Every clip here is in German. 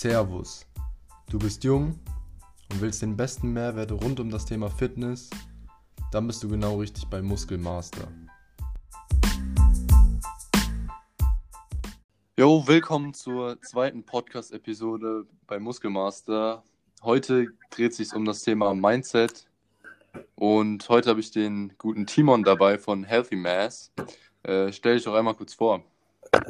Servus. Du bist jung und willst den besten Mehrwert rund um das Thema Fitness? Dann bist du genau richtig bei Muskelmaster. Jo, willkommen zur zweiten Podcast-Episode bei Muskelmaster. Heute dreht sich um das Thema Mindset und heute habe ich den guten Timon dabei von Healthy Mass. Äh, stell dich doch einmal kurz vor.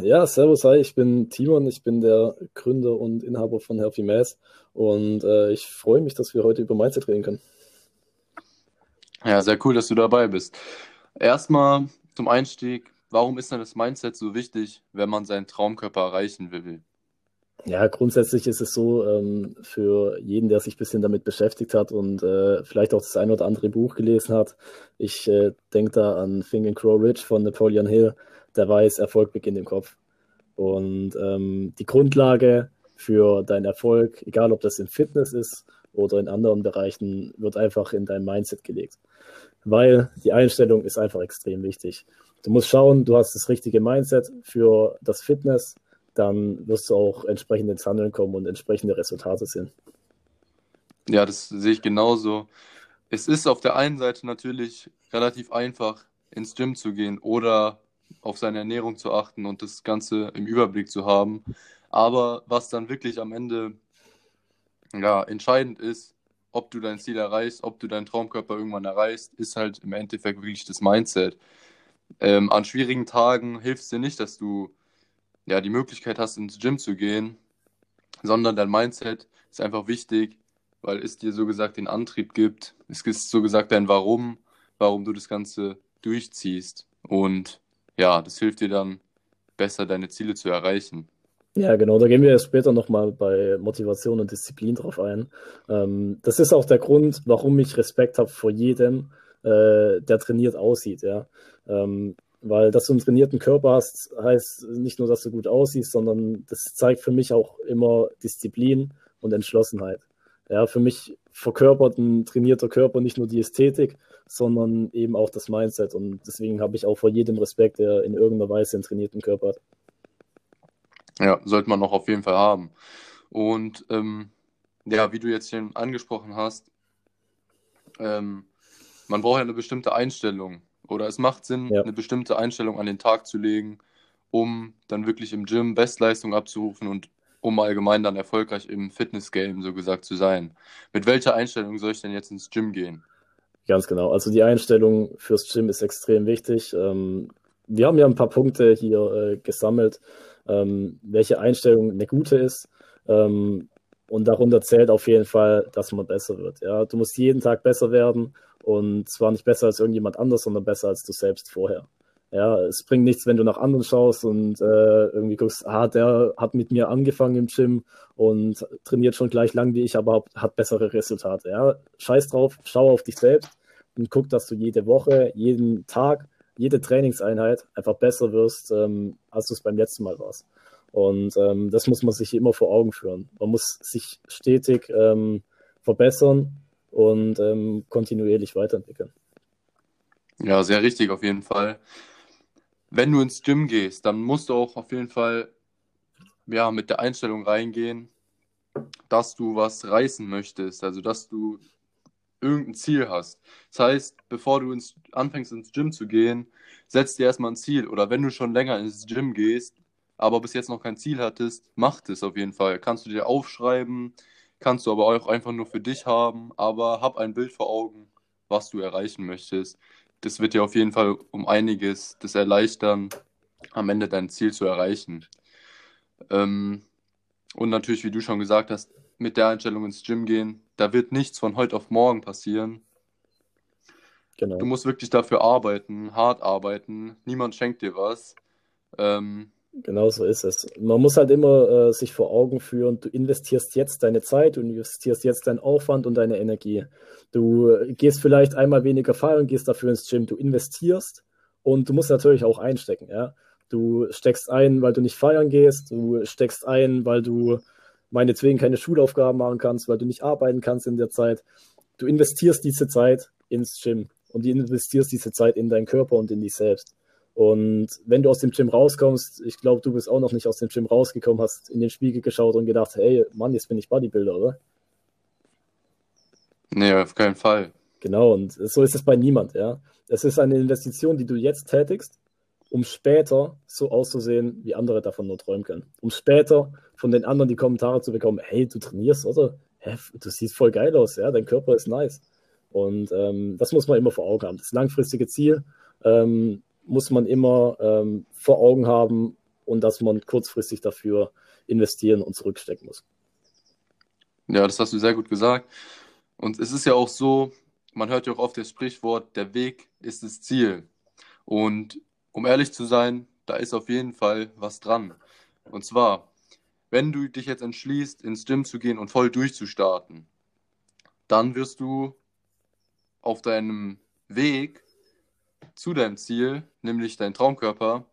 Ja, servus, hi, ich bin Timon, ich bin der Gründer und Inhaber von Healthy Mass und äh, ich freue mich, dass wir heute über Mindset reden können. Ja, sehr cool, dass du dabei bist. Erstmal zum Einstieg, warum ist denn das Mindset so wichtig, wenn man seinen Traumkörper erreichen will? Ja, grundsätzlich ist es so, ähm, für jeden, der sich ein bisschen damit beschäftigt hat und äh, vielleicht auch das ein oder andere Buch gelesen hat, ich äh, denke da an Think and Grow Rich von Napoleon Hill, der weiß, Erfolg beginnt im Kopf. Und ähm, die Grundlage für deinen Erfolg, egal ob das in Fitness ist oder in anderen Bereichen, wird einfach in dein Mindset gelegt. Weil die Einstellung ist einfach extrem wichtig. Du musst schauen, du hast das richtige Mindset für das Fitness, dann wirst du auch entsprechend ins Handeln kommen und entsprechende Resultate sehen. Ja, das sehe ich genauso. Es ist auf der einen Seite natürlich relativ einfach, ins Gym zu gehen oder auf seine Ernährung zu achten und das Ganze im Überblick zu haben. Aber was dann wirklich am Ende ja, entscheidend ist, ob du dein Ziel erreichst, ob du deinen Traumkörper irgendwann erreichst, ist halt im Endeffekt wirklich das Mindset. Ähm, an schwierigen Tagen hilft es dir nicht, dass du ja, die Möglichkeit hast, ins Gym zu gehen, sondern dein Mindset ist einfach wichtig, weil es dir so gesagt den Antrieb gibt. Es ist so gesagt dein Warum, warum du das Ganze durchziehst. Und ja, das hilft dir dann besser, deine Ziele zu erreichen. Ja, genau, da gehen wir später nochmal bei Motivation und Disziplin drauf ein. Ähm, das ist auch der Grund, warum ich Respekt habe vor jedem, äh, der trainiert aussieht. Ja? Ähm, weil, dass du einen trainierten Körper hast, heißt nicht nur, dass du gut aussiehst, sondern das zeigt für mich auch immer Disziplin und Entschlossenheit. Ja, für mich verkörpert ein trainierter Körper nicht nur die Ästhetik, sondern eben auch das Mindset. Und deswegen habe ich auch vor jedem Respekt, der in irgendeiner Weise einen trainierten Körper hat. Ja, sollte man auch auf jeden Fall haben. Und ähm, ja, wie du jetzt hier angesprochen hast, ähm, man braucht ja eine bestimmte Einstellung oder es macht Sinn, ja. eine bestimmte Einstellung an den Tag zu legen, um dann wirklich im Gym Bestleistung abzurufen und um allgemein dann erfolgreich im Fitness-Game so gesagt zu sein. Mit welcher Einstellung soll ich denn jetzt ins Gym gehen? Ganz genau. Also die Einstellung fürs Gym ist extrem wichtig. Ähm, wir haben ja ein paar Punkte hier äh, gesammelt, ähm, welche Einstellung eine gute ist. Ähm, und darunter zählt auf jeden Fall, dass man besser wird. Ja, du musst jeden Tag besser werden und zwar nicht besser als irgendjemand anders, sondern besser als du selbst vorher. Ja, es bringt nichts, wenn du nach anderen schaust und äh, irgendwie guckst, ah, der hat mit mir angefangen im Gym und trainiert schon gleich lang wie ich, aber hat bessere Resultate. Ja, scheiß drauf, schau auf dich selbst und guck, dass du jede Woche, jeden Tag, jede Trainingseinheit einfach besser wirst, ähm, als du es beim letzten Mal warst. Und ähm, das muss man sich immer vor Augen führen. Man muss sich stetig ähm, verbessern und ähm, kontinuierlich weiterentwickeln. Ja, sehr richtig auf jeden Fall. Wenn du ins Gym gehst, dann musst du auch auf jeden Fall ja, mit der Einstellung reingehen, dass du was reißen möchtest, also dass du irgendein Ziel hast. Das heißt, bevor du ins, anfängst ins Gym zu gehen, setz dir erstmal ein Ziel. Oder wenn du schon länger ins Gym gehst, aber bis jetzt noch kein Ziel hattest, mach das auf jeden Fall. Kannst du dir aufschreiben, kannst du aber auch einfach nur für dich haben, aber hab ein Bild vor Augen, was du erreichen möchtest. Das wird dir auf jeden Fall um einiges das erleichtern, am Ende dein Ziel zu erreichen. Ähm, und natürlich, wie du schon gesagt hast, mit der Einstellung ins Gym gehen, da wird nichts von heute auf morgen passieren. Genau. Du musst wirklich dafür arbeiten, hart arbeiten. Niemand schenkt dir was. Ähm, Genau so ist es. Man muss halt immer äh, sich vor Augen führen, du investierst jetzt deine Zeit, du investierst jetzt deinen Aufwand und deine Energie. Du gehst vielleicht einmal weniger feiern und gehst dafür ins Gym. Du investierst und du musst natürlich auch einstecken. Ja? Du steckst ein, weil du nicht feiern gehst, du steckst ein, weil du meinetwegen keine Schulaufgaben machen kannst, weil du nicht arbeiten kannst in der Zeit. Du investierst diese Zeit ins Gym und du investierst diese Zeit in deinen Körper und in dich selbst. Und wenn du aus dem Gym rauskommst, ich glaube, du bist auch noch nicht aus dem Gym rausgekommen, hast in den Spiegel geschaut und gedacht, hey, Mann, jetzt bin ich Bodybuilder, oder? Nee, auf keinen Fall. Genau, und so ist es bei niemand, ja. Es ist eine Investition, die du jetzt tätigst, um später so auszusehen, wie andere davon nur träumen können. Um später von den anderen die Kommentare zu bekommen, hey, du trainierst, oder? Hä, du siehst voll geil aus, ja, dein Körper ist nice. Und ähm, das muss man immer vor Augen haben. Das langfristige Ziel ähm, muss man immer ähm, vor Augen haben und dass man kurzfristig dafür investieren und zurückstecken muss. Ja, das hast du sehr gut gesagt. Und es ist ja auch so, man hört ja auch oft das Sprichwort, der Weg ist das Ziel. Und um ehrlich zu sein, da ist auf jeden Fall was dran. Und zwar, wenn du dich jetzt entschließt, ins Gym zu gehen und voll durchzustarten, dann wirst du auf deinem Weg zu deinem Ziel, nämlich dein Traumkörper,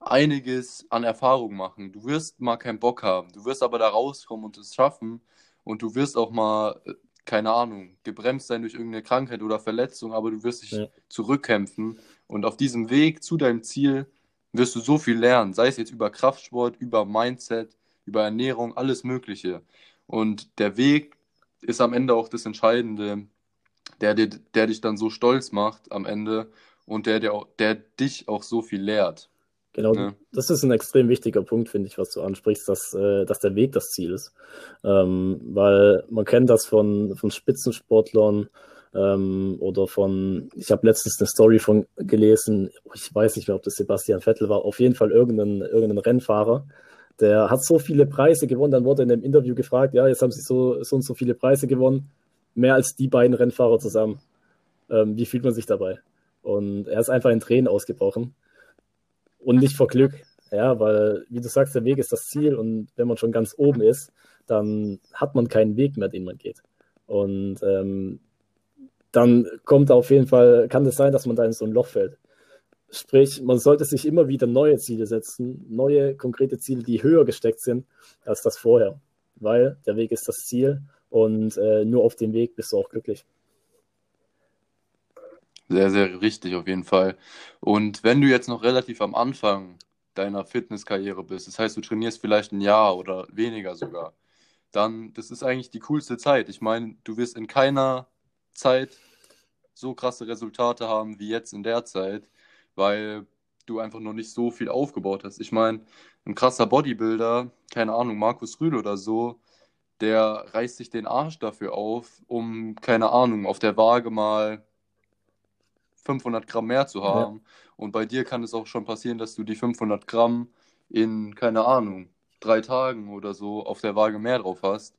einiges an Erfahrung machen. Du wirst mal keinen Bock haben, du wirst aber da rauskommen und es schaffen und du wirst auch mal, äh, keine Ahnung, gebremst sein durch irgendeine Krankheit oder Verletzung, aber du wirst dich ja. zurückkämpfen und auf diesem Weg zu deinem Ziel wirst du so viel lernen, sei es jetzt über Kraftsport, über Mindset, über Ernährung, alles Mögliche. Und der Weg ist am Ende auch das Entscheidende, der, der, der dich dann so stolz macht am Ende und der, der, der dich auch so viel lehrt. Genau, ne? das ist ein extrem wichtiger Punkt, finde ich, was du ansprichst, dass, äh, dass der Weg das Ziel ist. Ähm, weil man kennt das von, von Spitzensportlern ähm, oder von, ich habe letztens eine Story von gelesen, ich weiß nicht mehr, ob das Sebastian Vettel war, auf jeden Fall irgendein, irgendein Rennfahrer, der hat so viele Preise gewonnen, dann wurde in einem Interview gefragt, ja, jetzt haben sie so, so und so viele Preise gewonnen, mehr als die beiden Rennfahrer zusammen. Ähm, wie fühlt man sich dabei? Und er ist einfach in Tränen ausgebrochen. Und nicht vor Glück. Ja, weil, wie du sagst, der Weg ist das Ziel und wenn man schon ganz oben ist, dann hat man keinen Weg mehr, den man geht. Und ähm, dann kommt auf jeden Fall, kann es sein, dass man da in so ein Loch fällt. Sprich, man sollte sich immer wieder neue Ziele setzen, neue konkrete Ziele, die höher gesteckt sind als das vorher. Weil der Weg ist das Ziel und äh, nur auf dem Weg bist du auch glücklich. Sehr, sehr richtig auf jeden Fall. Und wenn du jetzt noch relativ am Anfang deiner Fitnesskarriere bist, das heißt, du trainierst vielleicht ein Jahr oder weniger sogar, dann, das ist eigentlich die coolste Zeit. Ich meine, du wirst in keiner Zeit so krasse Resultate haben wie jetzt in der Zeit, weil du einfach noch nicht so viel aufgebaut hast. Ich meine, ein krasser Bodybuilder, keine Ahnung, Markus Rühl oder so, der reißt sich den Arsch dafür auf, um, keine Ahnung, auf der Waage mal 500 Gramm mehr zu haben. Ja. Und bei dir kann es auch schon passieren, dass du die 500 Gramm in, keine Ahnung, drei Tagen oder so auf der Waage mehr drauf hast.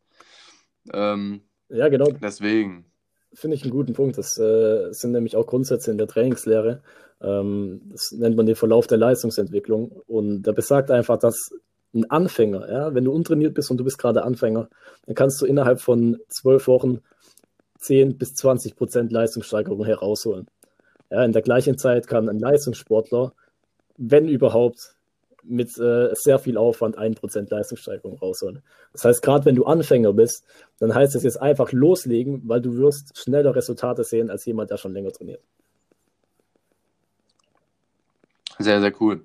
Ähm, ja, genau. Deswegen. Finde ich einen guten Punkt. Das äh, sind nämlich auch Grundsätze in der Trainingslehre. Ähm, das nennt man den Verlauf der Leistungsentwicklung. Und der besagt einfach, dass ein Anfänger, ja, wenn du untrainiert bist und du bist gerade Anfänger, dann kannst du innerhalb von zwölf Wochen 10 bis 20 Prozent Leistungssteigerung herausholen. Ja, in der gleichen Zeit kann ein Leistungssportler, wenn überhaupt, mit äh, sehr viel Aufwand 1% Leistungssteigerung rausholen. Das heißt, gerade wenn du Anfänger bist, dann heißt es jetzt einfach loslegen, weil du wirst schneller Resultate sehen als jemand, der schon länger trainiert. Sehr, sehr cool.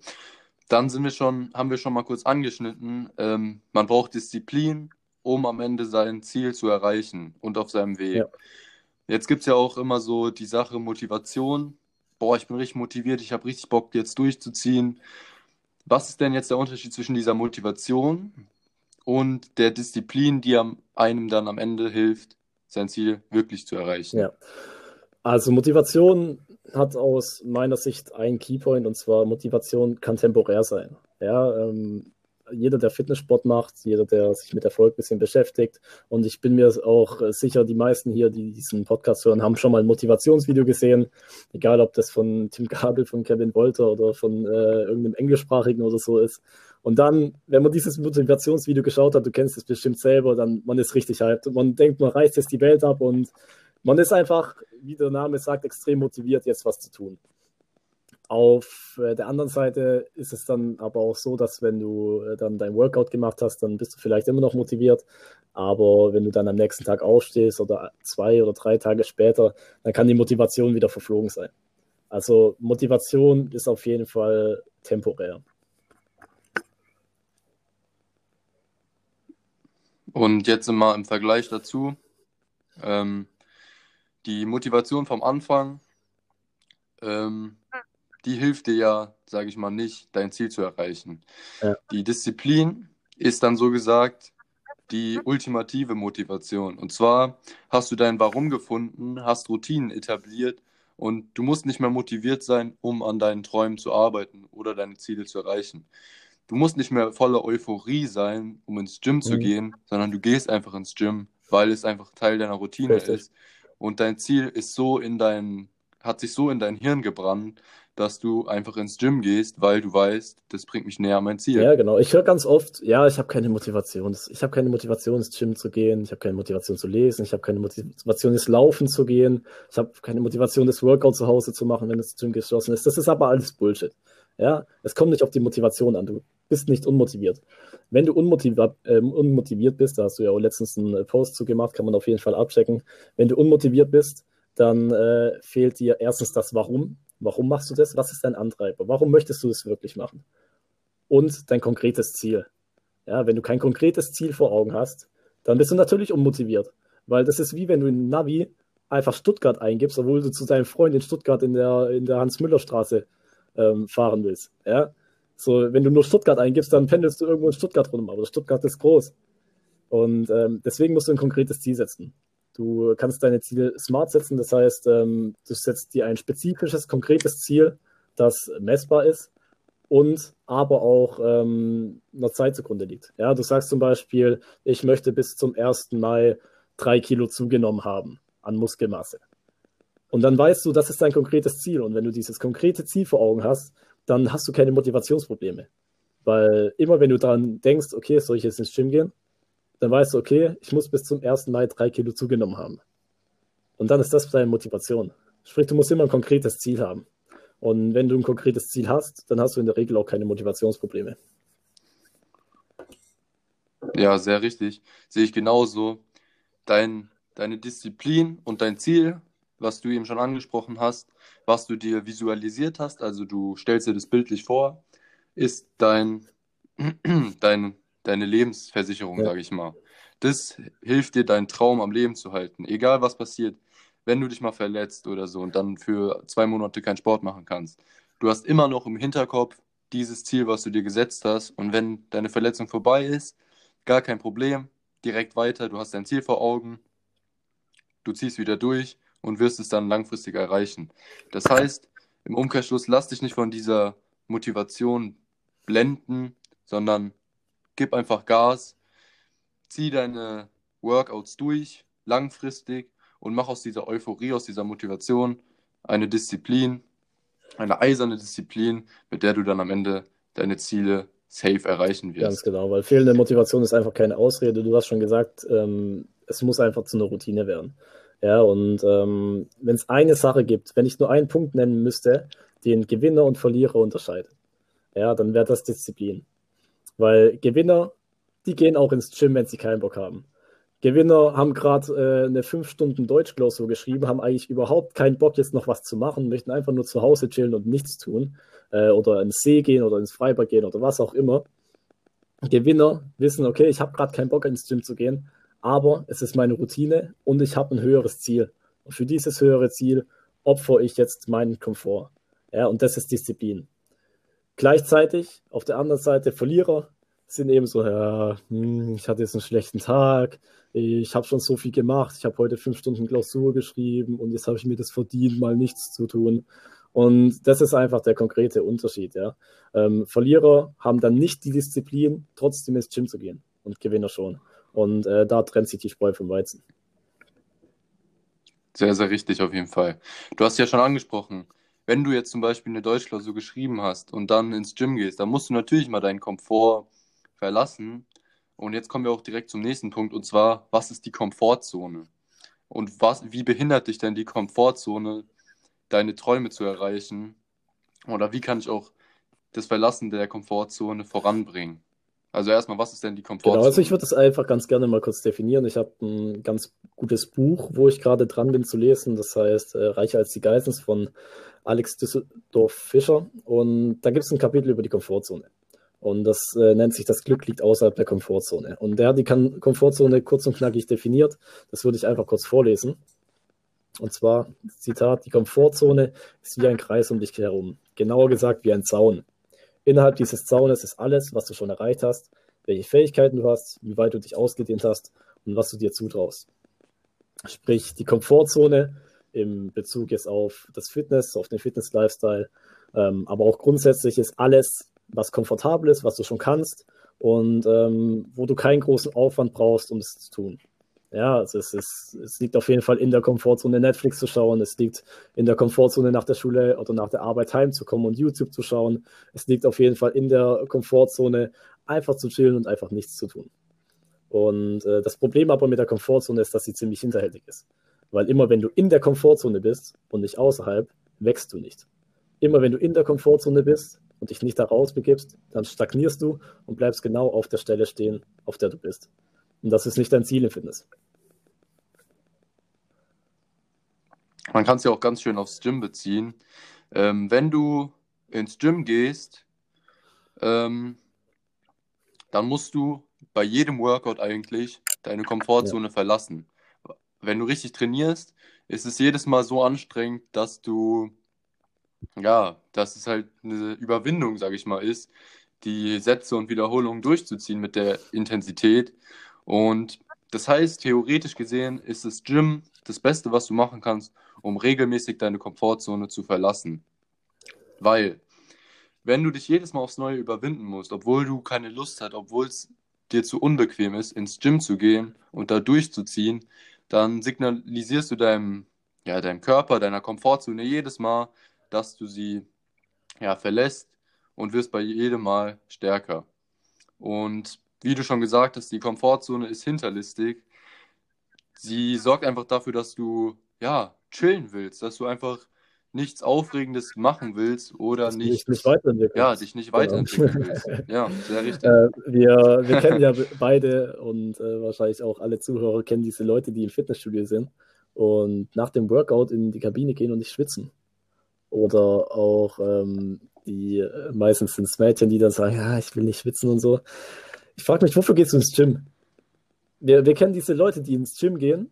Dann sind wir schon, haben wir schon mal kurz angeschnitten. Ähm, man braucht Disziplin, um am Ende sein Ziel zu erreichen und auf seinem Weg. Ja. Jetzt gibt es ja auch immer so die Sache Motivation. Boah, ich bin richtig motiviert, ich habe richtig Bock, jetzt durchzuziehen. Was ist denn jetzt der Unterschied zwischen dieser Motivation und der Disziplin, die einem dann am Ende hilft, sein Ziel wirklich zu erreichen? Ja. Also Motivation hat aus meiner Sicht einen Keypoint und zwar Motivation kann temporär sein. Ja, ähm, jeder, der Fitnesssport macht, jeder, der sich mit Erfolg ein bisschen beschäftigt. Und ich bin mir auch sicher, die meisten hier, die diesen Podcast hören, haben schon mal ein Motivationsvideo gesehen. Egal, ob das von Tim Gabel, von Kevin Wolter oder von äh, irgendeinem englischsprachigen oder so ist. Und dann, wenn man dieses Motivationsvideo geschaut hat, du kennst es bestimmt selber, dann man ist richtig hyped. Man denkt, man reißt jetzt die Welt ab und man ist einfach, wie der Name sagt, extrem motiviert, jetzt was zu tun. Auf äh, der anderen Seite ist es dann aber auch so, dass wenn du äh, dann dein Workout gemacht hast, dann bist du vielleicht immer noch motiviert. Aber wenn du dann am nächsten Tag aufstehst oder zwei oder drei Tage später, dann kann die Motivation wieder verflogen sein. Also Motivation ist auf jeden Fall temporär. Und jetzt mal im Vergleich dazu. Ähm, die Motivation vom Anfang, ähm, die hilft dir ja, sage ich mal, nicht, dein Ziel zu erreichen. Ja. Die Disziplin ist dann so gesagt die ultimative Motivation. Und zwar hast du dein Warum gefunden, hast Routinen etabliert und du musst nicht mehr motiviert sein, um an deinen Träumen zu arbeiten oder deine Ziele zu erreichen. Du musst nicht mehr voller Euphorie sein, um ins Gym zu mhm. gehen, sondern du gehst einfach ins Gym, weil es einfach Teil deiner Routine Richtig. ist. Und dein Ziel ist so in dein, hat sich so in dein Hirn gebrannt, dass du einfach ins Gym gehst, weil du weißt, das bringt mich näher an mein Ziel. Ja, genau. Ich höre ganz oft, ja, ich habe keine Motivation. Ich habe keine Motivation, ins Gym zu gehen. Ich habe keine Motivation zu lesen. Ich habe keine Motivation, ins Laufen zu gehen. Ich habe keine Motivation, das Workout zu Hause zu machen, wenn das Gym geschlossen ist. Das ist aber alles Bullshit. Ja, es kommt nicht auf die Motivation an. Du bist nicht unmotiviert. Wenn du unmotiviert, äh, unmotiviert bist, da hast du ja letztens einen Post zu gemacht, kann man auf jeden Fall abchecken. Wenn du unmotiviert bist, dann äh, fehlt dir erstens das Warum. Warum machst du das? Was ist dein Antreiber? Warum möchtest du es wirklich machen? Und dein konkretes Ziel. Ja, wenn du kein konkretes Ziel vor Augen hast, dann bist du natürlich unmotiviert. Weil das ist wie wenn du in Navi einfach Stuttgart eingibst, obwohl du zu deinem Freund in Stuttgart in der, in der Hans-Müller-Straße ähm, fahren willst. Ja? So, wenn du nur Stuttgart eingibst, dann pendelst du irgendwo in Stuttgart rum, aber Stuttgart ist groß. Und ähm, deswegen musst du ein konkretes Ziel setzen. Du kannst deine Ziele smart setzen, das heißt, ähm, du setzt dir ein spezifisches, konkretes Ziel, das messbar ist und aber auch ähm, einer Zeit zugrunde liegt. Ja, du sagst zum Beispiel, ich möchte bis zum 1. Mai drei Kilo zugenommen haben an Muskelmasse. Und dann weißt du, das ist dein konkretes Ziel. Und wenn du dieses konkrete Ziel vor Augen hast, dann hast du keine Motivationsprobleme. Weil immer wenn du daran denkst, okay, soll ich jetzt ins Gym gehen? Dann weißt du, okay, ich muss bis zum 1. Mai drei Kilo zugenommen haben. Und dann ist das deine Motivation. Sprich, du musst immer ein konkretes Ziel haben. Und wenn du ein konkretes Ziel hast, dann hast du in der Regel auch keine Motivationsprobleme. Ja, sehr richtig. Sehe ich genauso. Dein, deine Disziplin und dein Ziel, was du eben schon angesprochen hast, was du dir visualisiert hast, also du stellst dir das bildlich vor, ist dein, dein deine Lebensversicherung, ja. sage ich mal. Das hilft dir, deinen Traum am Leben zu halten. Egal was passiert, wenn du dich mal verletzt oder so und dann für zwei Monate keinen Sport machen kannst. Du hast immer noch im Hinterkopf dieses Ziel, was du dir gesetzt hast. Und wenn deine Verletzung vorbei ist, gar kein Problem, direkt weiter, du hast dein Ziel vor Augen, du ziehst wieder durch und wirst es dann langfristig erreichen. Das heißt, im Umkehrschluss, lass dich nicht von dieser Motivation blenden, sondern gib einfach Gas, zieh deine Workouts durch, langfristig und mach aus dieser Euphorie, aus dieser Motivation eine Disziplin, eine eiserne Disziplin, mit der du dann am Ende deine Ziele safe erreichen wirst. Ganz genau, weil fehlende Motivation ist einfach keine Ausrede. Du hast schon gesagt, ähm, es muss einfach zu einer Routine werden. Ja, und ähm, wenn es eine Sache gibt, wenn ich nur einen Punkt nennen müsste, den Gewinner und Verlierer unterscheidet, ja, dann wäre das Disziplin. Weil Gewinner, die gehen auch ins Gym, wenn sie keinen Bock haben. Gewinner haben gerade äh, eine 5 Stunden Deutschklausur geschrieben, haben eigentlich überhaupt keinen Bock, jetzt noch was zu machen, möchten einfach nur zu Hause chillen und nichts tun. Äh, oder ins See gehen oder ins Freibad gehen oder was auch immer. Gewinner wissen, okay, ich habe gerade keinen Bock ins Gym zu gehen, aber es ist meine Routine und ich habe ein höheres Ziel. Und für dieses höhere Ziel opfere ich jetzt meinen Komfort. Ja, und das ist Disziplin. Gleichzeitig auf der anderen Seite Verlierer sind eben so, ja, hm, ich hatte jetzt einen schlechten Tag, ich habe schon so viel gemacht, ich habe heute fünf Stunden Klausur geschrieben und jetzt habe ich mir das verdient, mal nichts zu tun. Und das ist einfach der konkrete Unterschied. Ja. Ähm, Verlierer haben dann nicht die Disziplin, trotzdem ins Gym zu gehen und Gewinner schon. Und äh, da trennt sich die Spreu vom Weizen. Sehr, sehr richtig auf jeden Fall. Du hast ja schon angesprochen, wenn du jetzt zum Beispiel eine Deutschklausur geschrieben hast und dann ins Gym gehst, dann musst du natürlich mal deinen Komfort verlassen. Und jetzt kommen wir auch direkt zum nächsten Punkt, und zwar, was ist die Komfortzone? Und was, wie behindert dich denn die Komfortzone, deine Träume zu erreichen? Oder wie kann ich auch das Verlassen der Komfortzone voranbringen? Also erstmal, was ist denn die Komfortzone? Genau, also ich würde es einfach ganz gerne mal kurz definieren. Ich habe ein ganz gutes Buch, wo ich gerade dran bin zu lesen. Das heißt äh, Reicher als die Geissens von Alex Düsseldorf Fischer. Und da gibt es ein Kapitel über die Komfortzone. Und das äh, nennt sich Das Glück liegt außerhalb der Komfortzone. Und der hat die Komfortzone kurz und knackig definiert. Das würde ich einfach kurz vorlesen. Und zwar, Zitat, die Komfortzone ist wie ein Kreis um dich herum. Genauer gesagt wie ein Zaun. Innerhalb dieses Zaunes ist alles, was du schon erreicht hast, welche Fähigkeiten du hast, wie weit du dich ausgedehnt hast und was du dir zutraust. Sprich, die Komfortzone im Bezug jetzt auf das Fitness, auf den Fitness-Lifestyle, ähm, aber auch grundsätzlich ist alles, was komfortabel ist, was du schon kannst und ähm, wo du keinen großen Aufwand brauchst, um es zu tun. Ja, es, ist, es liegt auf jeden Fall in der Komfortzone, Netflix zu schauen. Es liegt in der Komfortzone, nach der Schule oder nach der Arbeit heimzukommen und YouTube zu schauen. Es liegt auf jeden Fall in der Komfortzone, einfach zu chillen und einfach nichts zu tun. Und äh, das Problem aber mit der Komfortzone ist, dass sie ziemlich hinterhältig ist. Weil immer wenn du in der Komfortzone bist und nicht außerhalb, wächst du nicht. Immer wenn du in der Komfortzone bist und dich nicht da rausbegibst, dann stagnierst du und bleibst genau auf der Stelle stehen, auf der du bist. Und das ist nicht dein Ziel im Fitness. Man kann es ja auch ganz schön aufs Gym beziehen. Ähm, wenn du ins Gym gehst, ähm, dann musst du bei jedem Workout eigentlich deine Komfortzone ja. verlassen. Wenn du richtig trainierst, ist es jedes Mal so anstrengend, dass du, ja, dass es halt eine Überwindung, sage ich mal, ist, die Sätze und Wiederholungen durchzuziehen mit der Intensität. Und das heißt, theoretisch gesehen ist das Gym das Beste, was du machen kannst, um regelmäßig deine Komfortzone zu verlassen. Weil, wenn du dich jedes Mal aufs Neue überwinden musst, obwohl du keine Lust hast, obwohl es dir zu unbequem ist, ins Gym zu gehen und da durchzuziehen, dann signalisierst du deinem, ja, deinem Körper, deiner Komfortzone jedes Mal, dass du sie ja, verlässt und wirst bei jedem Mal stärker. Und wie du schon gesagt hast, die Komfortzone ist hinterlistig. Sie sorgt einfach dafür, dass du ja chillen willst, dass du einfach nichts Aufregendes machen willst oder nicht, nicht, nicht weiterentwickeln. Ja, dich nicht genau. weiterentwickeln genau. willst. Ja, sehr richtig. Äh, wir, wir kennen ja beide und äh, wahrscheinlich auch alle Zuhörer kennen diese Leute, die im Fitnessstudio sind und nach dem Workout in die Kabine gehen und nicht schwitzen. Oder auch ähm, die äh, meistens sind es Mädchen, die dann sagen, ja, ich will nicht schwitzen und so. Ich frage mich, wofür gehst du ins Gym? Wir, wir kennen diese Leute, die ins Gym gehen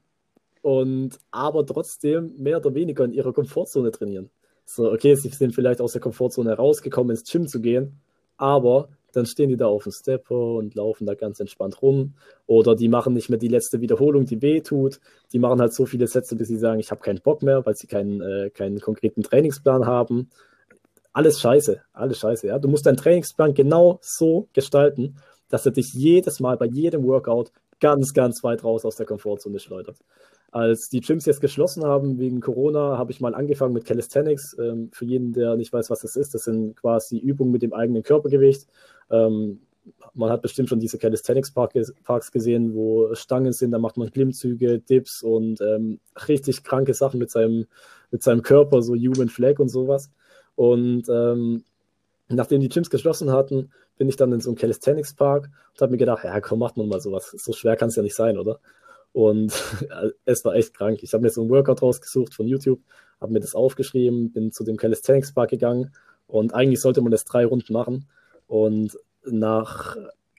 und aber trotzdem mehr oder weniger in ihrer Komfortzone trainieren. So, okay, sie sind vielleicht aus der Komfortzone rausgekommen, ins Gym zu gehen, aber dann stehen die da auf dem Stepper und laufen da ganz entspannt rum. Oder die machen nicht mehr die letzte Wiederholung, die weh tut. Die machen halt so viele Sätze, bis sie sagen, ich habe keinen Bock mehr, weil sie keinen, äh, keinen konkreten Trainingsplan haben. Alles scheiße, alles scheiße. Ja? Du musst deinen Trainingsplan genau so gestalten, dass er dich jedes Mal bei jedem Workout ganz, ganz weit raus aus der Komfortzone schleudert. Als die Gyms jetzt geschlossen haben wegen Corona, habe ich mal angefangen mit Calisthenics. Ähm, für jeden, der nicht weiß, was das ist, das sind quasi Übungen mit dem eigenen Körpergewicht. Ähm, man hat bestimmt schon diese Calisthenics-Parks gesehen, wo Stangen sind, da macht man Klimmzüge, Dips und ähm, richtig kranke Sachen mit seinem, mit seinem Körper, so Human Flag und sowas. Und ähm, nachdem die Gyms geschlossen hatten, bin ich dann in so einem Calisthenics Park und habe mir gedacht, ja, komm, macht man mal sowas. So schwer kann es ja nicht sein, oder? Und es war echt krank. Ich habe mir so ein Workout rausgesucht von YouTube, habe mir das aufgeschrieben, bin zu dem Calisthenics Park gegangen und eigentlich sollte man das drei Runden machen. Und nach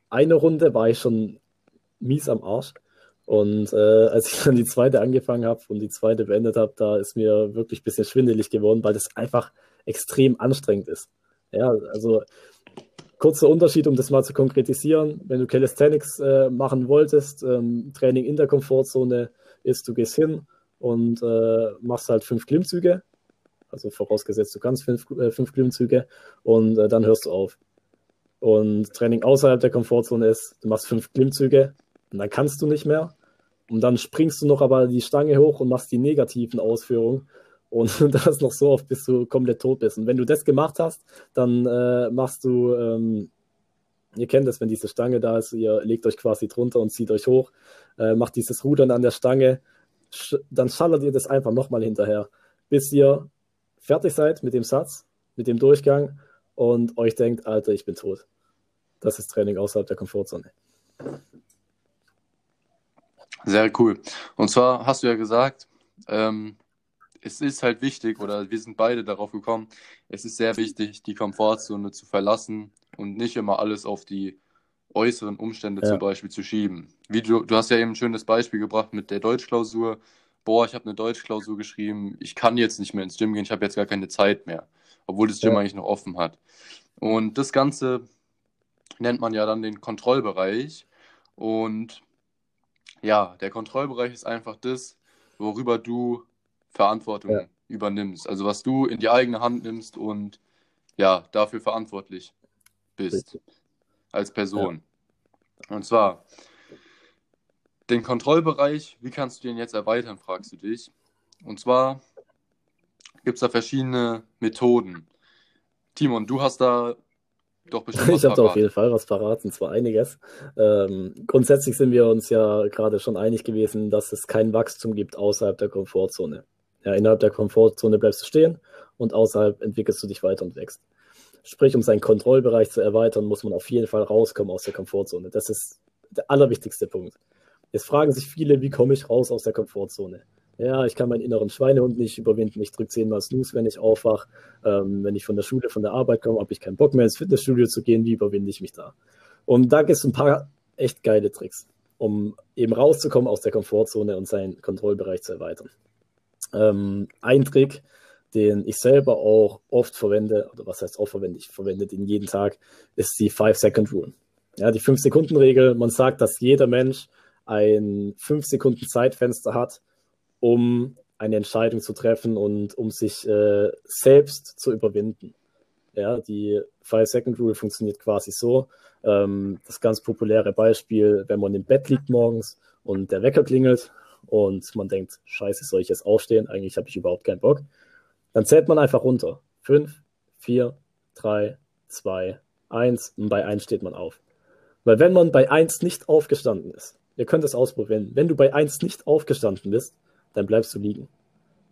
einer Runde war ich schon mies am Arsch. Und äh, als ich dann die zweite angefangen habe und die zweite beendet habe, da ist mir wirklich ein bisschen schwindelig geworden, weil das einfach extrem anstrengend ist. Ja, also kurzer Unterschied, um das mal zu konkretisieren. Wenn du Calisthenics äh, machen wolltest, ähm, Training in der Komfortzone ist, du gehst hin und äh, machst halt fünf Klimmzüge. Also vorausgesetzt, du kannst fünf, äh, fünf Klimmzüge und äh, dann hörst du auf. Und Training außerhalb der Komfortzone ist, du machst fünf Klimmzüge und dann kannst du nicht mehr. Und dann springst du noch aber die Stange hoch und machst die negativen Ausführungen und das noch so oft, bis du komplett tot bist. Und wenn du das gemacht hast, dann äh, machst du, ähm, ihr kennt das, wenn diese Stange da ist, ihr legt euch quasi drunter und zieht euch hoch, äh, macht dieses Rudern an der Stange, sch dann schallert ihr das einfach nochmal hinterher, bis ihr fertig seid mit dem Satz, mit dem Durchgang und euch denkt, Alter, ich bin tot. das ist Training außerhalb der Komfortzone. Sehr cool. Und zwar hast du ja gesagt, ähm, es ist halt wichtig, oder wir sind beide darauf gekommen, es ist sehr wichtig, die Komfortzone zu verlassen und nicht immer alles auf die äußeren Umstände ja. zum Beispiel zu schieben. Wie du, du hast ja eben ein schönes Beispiel gebracht mit der Deutschklausur. Boah, ich habe eine Deutschklausur geschrieben, ich kann jetzt nicht mehr ins Gym gehen, ich habe jetzt gar keine Zeit mehr, obwohl das Gym ja. eigentlich noch offen hat. Und das Ganze nennt man ja dann den Kontrollbereich. Und ja, der Kontrollbereich ist einfach das, worüber du Verantwortung ja. übernimmst. Also was du in die eigene Hand nimmst und ja, dafür verantwortlich bist als Person. Ja. Und zwar den Kontrollbereich, wie kannst du den jetzt erweitern, fragst du dich. Und zwar gibt es da verschiedene Methoden. Timon, du hast da doch bestimmt was Ich habe da auf jeden Fall was verraten, zwar einiges. Ähm, grundsätzlich sind wir uns ja gerade schon einig gewesen, dass es kein Wachstum gibt außerhalb der Komfortzone. Ja, innerhalb der Komfortzone bleibst du stehen und außerhalb entwickelst du dich weiter und wächst. Sprich, um seinen Kontrollbereich zu erweitern, muss man auf jeden Fall rauskommen aus der Komfortzone. Das ist der allerwichtigste Punkt. Jetzt fragen sich viele, wie komme ich raus aus der Komfortzone? Ja, ich kann meinen inneren Schweinehund nicht überwinden. Ich drücke zehnmal Snooze, wenn ich aufwache. Ähm, wenn ich von der Schule, von der Arbeit komme, habe ich keinen Bock mehr ins Fitnessstudio zu gehen. Wie überwinde ich mich da? Und da gibt es ein paar echt geile Tricks, um eben rauszukommen aus der Komfortzone und seinen Kontrollbereich zu erweitern. Ähm, ein Trick, den ich selber auch oft verwende, oder was heißt auch verwende, ich verwende den jeden Tag, ist die 5-Second-Rule. Ja, die 5-Sekunden-Regel. Man sagt, dass jeder Mensch ein 5-Sekunden-Zeitfenster hat, um eine Entscheidung zu treffen und um sich äh, selbst zu überwinden. Ja, die Five-Second-Rule funktioniert quasi so. Ähm, das ganz populäre Beispiel, wenn man im Bett liegt morgens und der Wecker klingelt und man denkt, scheiße, soll ich jetzt aufstehen? Eigentlich habe ich überhaupt keinen Bock. Dann zählt man einfach runter. Fünf, vier, drei, zwei, eins und bei eins steht man auf. Weil wenn man bei eins nicht aufgestanden ist, ihr könnt es ausprobieren, wenn du bei eins nicht aufgestanden bist, dann bleibst du liegen.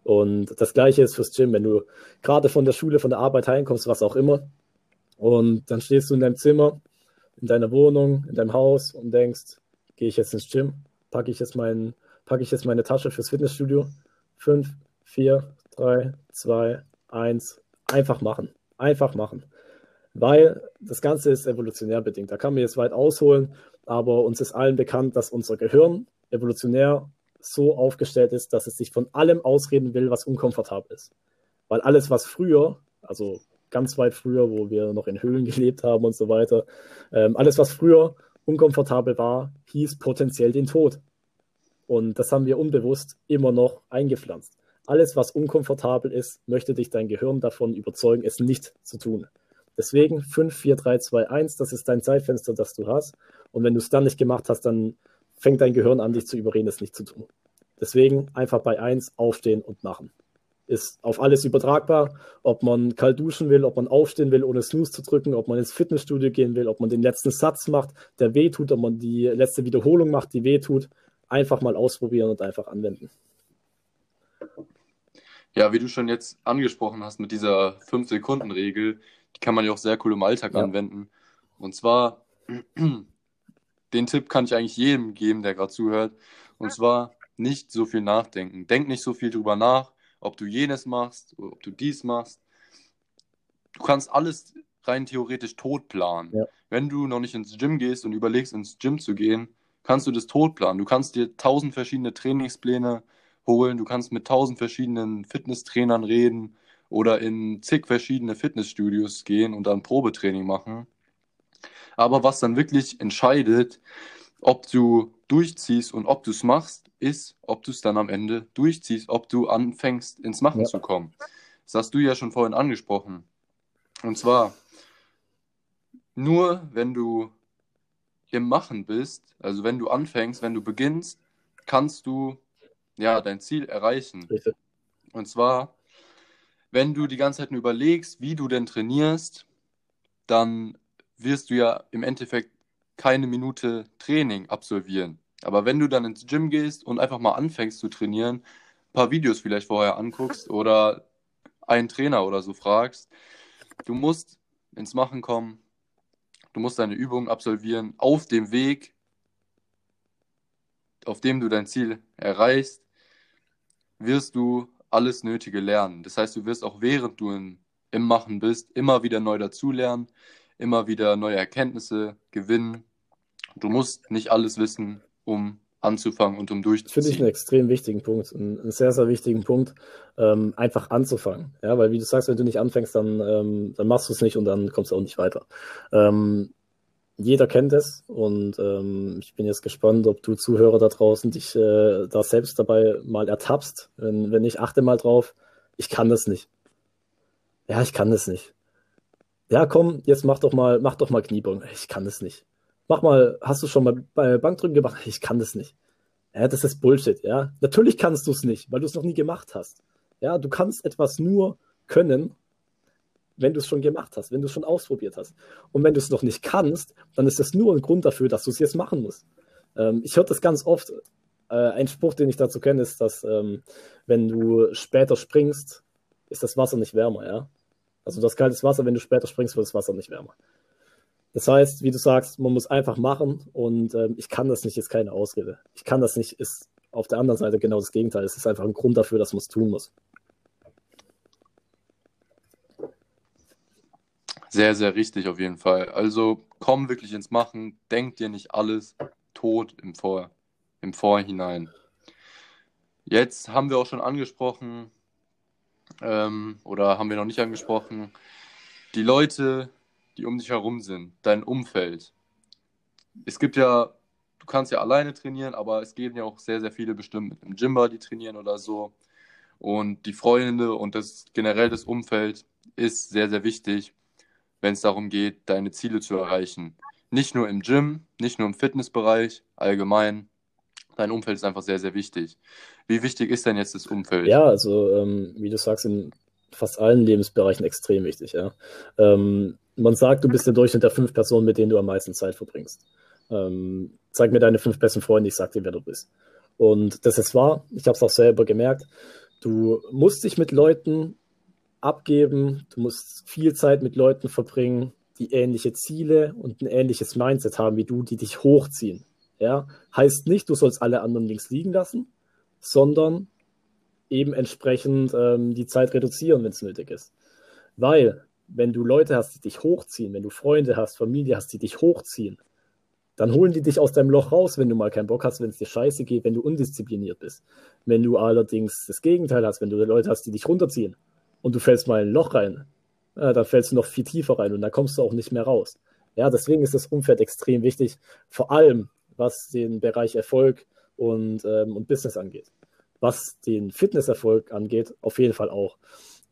Und das gleiche ist fürs Gym, wenn du gerade von der Schule, von der Arbeit heimkommst, was auch immer, und dann stehst du in deinem Zimmer, in deiner Wohnung, in deinem Haus und denkst, gehe ich jetzt ins Gym, packe ich jetzt mein, packe ich jetzt meine Tasche fürs Fitnessstudio. Fünf, vier, drei, zwei, eins. Einfach machen. Einfach machen. Weil das Ganze ist evolutionär bedingt. Da kann man jetzt weit ausholen, aber uns ist allen bekannt, dass unser Gehirn evolutionär so aufgestellt ist, dass es sich von allem ausreden will, was unkomfortabel ist. Weil alles, was früher, also ganz weit früher, wo wir noch in Höhlen gelebt haben und so weiter, ähm, alles, was früher unkomfortabel war, hieß potenziell den Tod. Und das haben wir unbewusst immer noch eingepflanzt. Alles, was unkomfortabel ist, möchte dich dein Gehirn davon überzeugen, es nicht zu tun. Deswegen 5, 4, 3, 2, 1, das ist dein Zeitfenster, das du hast. Und wenn du es dann nicht gemacht hast, dann fängt dein Gehirn an, dich zu überreden, es nicht zu tun. Deswegen einfach bei 1 aufstehen und machen. Ist auf alles übertragbar, ob man kalt duschen will, ob man aufstehen will, ohne Snooze zu drücken, ob man ins Fitnessstudio gehen will, ob man den letzten Satz macht, der weh tut, ob man die letzte Wiederholung macht, die weh tut. Einfach mal ausprobieren und einfach anwenden. Ja, wie du schon jetzt angesprochen hast mit dieser 5-Sekunden-Regel, die kann man ja auch sehr cool im Alltag ja. anwenden. Und zwar den Tipp kann ich eigentlich jedem geben, der gerade zuhört. Und zwar nicht so viel nachdenken. Denk nicht so viel drüber nach, ob du jenes machst, ob du dies machst. Du kannst alles rein theoretisch tot planen. Ja. Wenn du noch nicht ins Gym gehst und überlegst, ins Gym zu gehen, kannst du das tot planen. Du kannst dir tausend verschiedene Trainingspläne holen, du kannst mit tausend verschiedenen Fitnesstrainern reden oder in zig verschiedene Fitnessstudios gehen und dann Probetraining machen. Aber was dann wirklich entscheidet, ob du durchziehst und ob du es machst, ist, ob du es dann am Ende durchziehst, ob du anfängst, ins Machen ja. zu kommen. Das hast du ja schon vorhin angesprochen. Und zwar, nur wenn du im Machen bist, also wenn du anfängst, wenn du beginnst, kannst du ja dein Ziel erreichen. Richtig. Und zwar, wenn du die ganze Zeit nur überlegst, wie du denn trainierst, dann wirst du ja im Endeffekt keine Minute Training absolvieren. Aber wenn du dann ins Gym gehst und einfach mal anfängst zu trainieren, ein paar Videos vielleicht vorher anguckst oder einen Trainer oder so fragst, du musst ins Machen kommen, du musst deine Übungen absolvieren auf dem Weg, auf dem du dein Ziel erreichst, wirst du alles Nötige lernen. Das heißt, du wirst auch während du in, im Machen bist, immer wieder neu dazulernen, immer wieder neue Erkenntnisse gewinnen. Du musst nicht alles wissen, um anzufangen und um durchzuziehen. Finde ich einen extrem wichtigen Punkt, einen, einen sehr, sehr wichtigen Punkt, ähm, einfach anzufangen. Ja, weil wie du sagst, wenn du nicht anfängst, dann, ähm, dann machst du es nicht und dann kommst du auch nicht weiter. Ähm, jeder kennt es und ähm, ich bin jetzt gespannt, ob du Zuhörer da draußen dich äh, da selbst dabei mal ertappst. Wenn, wenn ich achte mal drauf, ich kann das nicht. Ja, ich kann das nicht. Ja, komm, jetzt mach doch mal, mach doch mal Kniebeugen. Ich kann das nicht. Mach mal, hast du schon mal bei Bankdrücken gemacht? Ich kann das nicht. Ja, das ist Bullshit, ja. Natürlich kannst du es nicht, weil du es noch nie gemacht hast. Ja, du kannst etwas nur können, wenn du es schon gemacht hast, wenn du es schon ausprobiert hast. Und wenn du es noch nicht kannst, dann ist das nur ein Grund dafür, dass du es jetzt machen musst. Ähm, ich höre das ganz oft. Äh, ein Spruch, den ich dazu kenne, ist, dass ähm, wenn du später springst, ist das Wasser nicht wärmer, ja. Also das kaltes Wasser, wenn du später springst, wird das Wasser nicht wärmer. Das heißt, wie du sagst, man muss einfach machen und ähm, ich kann das nicht, ist keine Ausrede. Ich kann das nicht, ist auf der anderen Seite genau das Gegenteil. Es ist einfach ein Grund dafür, dass man es tun muss. Sehr, sehr richtig auf jeden Fall. Also komm wirklich ins Machen, denk dir nicht alles tot im, Vor im Vorhinein. Jetzt haben wir auch schon angesprochen, ähm, oder haben wir noch nicht angesprochen, die Leute, die um dich herum sind, dein Umfeld. Es gibt ja, du kannst ja alleine trainieren, aber es gehen ja auch sehr, sehr viele bestimmt mit einem Gymbar, die trainieren oder so. Und die Freunde und das generell das Umfeld ist sehr, sehr wichtig wenn es darum geht, deine Ziele zu erreichen. Nicht nur im Gym, nicht nur im Fitnessbereich, allgemein. Dein Umfeld ist einfach sehr, sehr wichtig. Wie wichtig ist denn jetzt das Umfeld? Ja, also ähm, wie du sagst, in fast allen Lebensbereichen extrem wichtig. Ja. Ähm, man sagt, du bist der Durchschnitt der fünf Personen, mit denen du am meisten Zeit verbringst. Ähm, zeig mir deine fünf besten Freunde, ich sag dir, wer du bist. Und das ist wahr, ich habe es auch selber gemerkt. Du musst dich mit Leuten abgeben, du musst viel Zeit mit Leuten verbringen, die ähnliche Ziele und ein ähnliches Mindset haben wie du, die dich hochziehen. Ja? Heißt nicht, du sollst alle anderen links liegen lassen, sondern eben entsprechend ähm, die Zeit reduzieren, wenn es nötig ist. Weil, wenn du Leute hast, die dich hochziehen, wenn du Freunde hast, Familie hast, die dich hochziehen, dann holen die dich aus deinem Loch raus, wenn du mal keinen Bock hast, wenn es dir scheiße geht, wenn du undiszipliniert bist. Wenn du allerdings das Gegenteil hast, wenn du Leute hast, die dich runterziehen, und du fällst mal in ein Loch rein, ja, dann fällst du noch viel tiefer rein und dann kommst du auch nicht mehr raus. Ja, deswegen ist das Umfeld extrem wichtig, vor allem was den Bereich Erfolg und, ähm, und Business angeht. Was den Fitnesserfolg angeht, auf jeden Fall auch.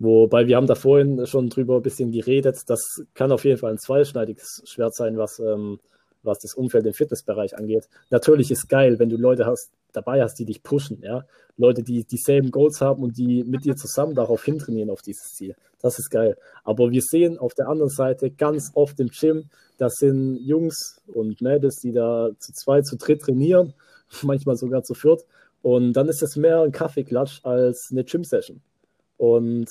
Wobei wir haben da vorhin schon drüber ein bisschen geredet, das kann auf jeden Fall ein zweischneidiges Schwert sein, was, ähm, was das Umfeld im Fitnessbereich angeht. Natürlich ist geil, wenn du Leute hast, dabei hast, die dich pushen, ja. Leute, die dieselben Goals haben und die mit dir zusammen darauf hintrainieren, auf dieses Ziel. Das ist geil. Aber wir sehen auf der anderen Seite ganz oft im Gym, das sind Jungs und Mädels, die da zu zweit, zu dritt trainieren, manchmal sogar zu viert. Und dann ist es mehr ein Kaffeeklatsch als eine Gym-Session. Und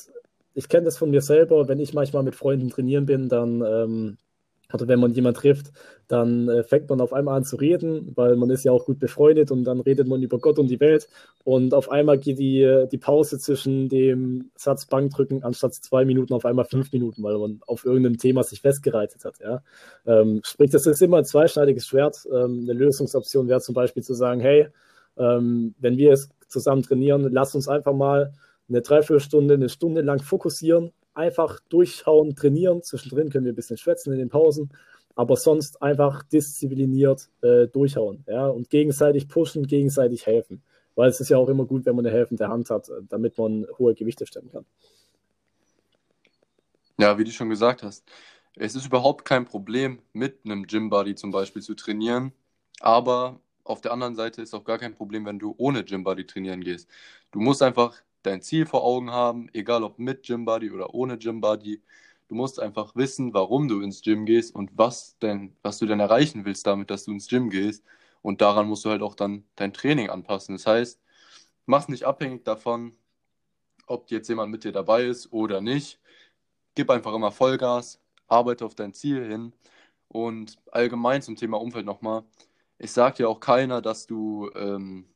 ich kenne das von mir selber, wenn ich manchmal mit Freunden trainieren bin, dann ähm, oder wenn man jemanden trifft, dann äh, fängt man auf einmal an zu reden, weil man ist ja auch gut befreundet und dann redet man über Gott und die Welt. Und auf einmal geht die, die Pause zwischen dem Satz Bankdrücken anstatt zwei Minuten auf einmal fünf Minuten, weil man auf irgendeinem Thema sich festgereitet hat. Ja? Ähm, sprich, das ist immer ein zweischneidiges Schwert. Ähm, eine Lösungsoption wäre zum Beispiel zu sagen, hey, ähm, wenn wir es zusammen trainieren, lass uns einfach mal eine Dreiviertelstunde, eine Stunde lang fokussieren einfach durchschauen, trainieren. Zwischendrin können wir ein bisschen schwätzen in den Pausen, aber sonst einfach diszipliniert äh, durchhauen ja? und gegenseitig pushen, gegenseitig helfen. Weil es ist ja auch immer gut, wenn man eine helfende Hand hat, äh, damit man hohe Gewichte stemmen kann. Ja, wie du schon gesagt hast, es ist überhaupt kein Problem, mit einem Gym-Buddy zum Beispiel zu trainieren, aber auf der anderen Seite ist auch gar kein Problem, wenn du ohne Gym-Buddy trainieren gehst. Du musst einfach dein Ziel vor Augen haben, egal ob mit Gym Buddy oder ohne Gym Buddy. Du musst einfach wissen, warum du ins Gym gehst und was denn, was du denn erreichen willst damit, dass du ins Gym gehst. Und daran musst du halt auch dann dein Training anpassen. Das heißt, mach nicht abhängig davon, ob jetzt jemand mit dir dabei ist oder nicht. Gib einfach immer Vollgas, arbeite auf dein Ziel hin Und allgemein zum Thema Umfeld nochmal. Ich sage dir auch keiner, dass du ähm,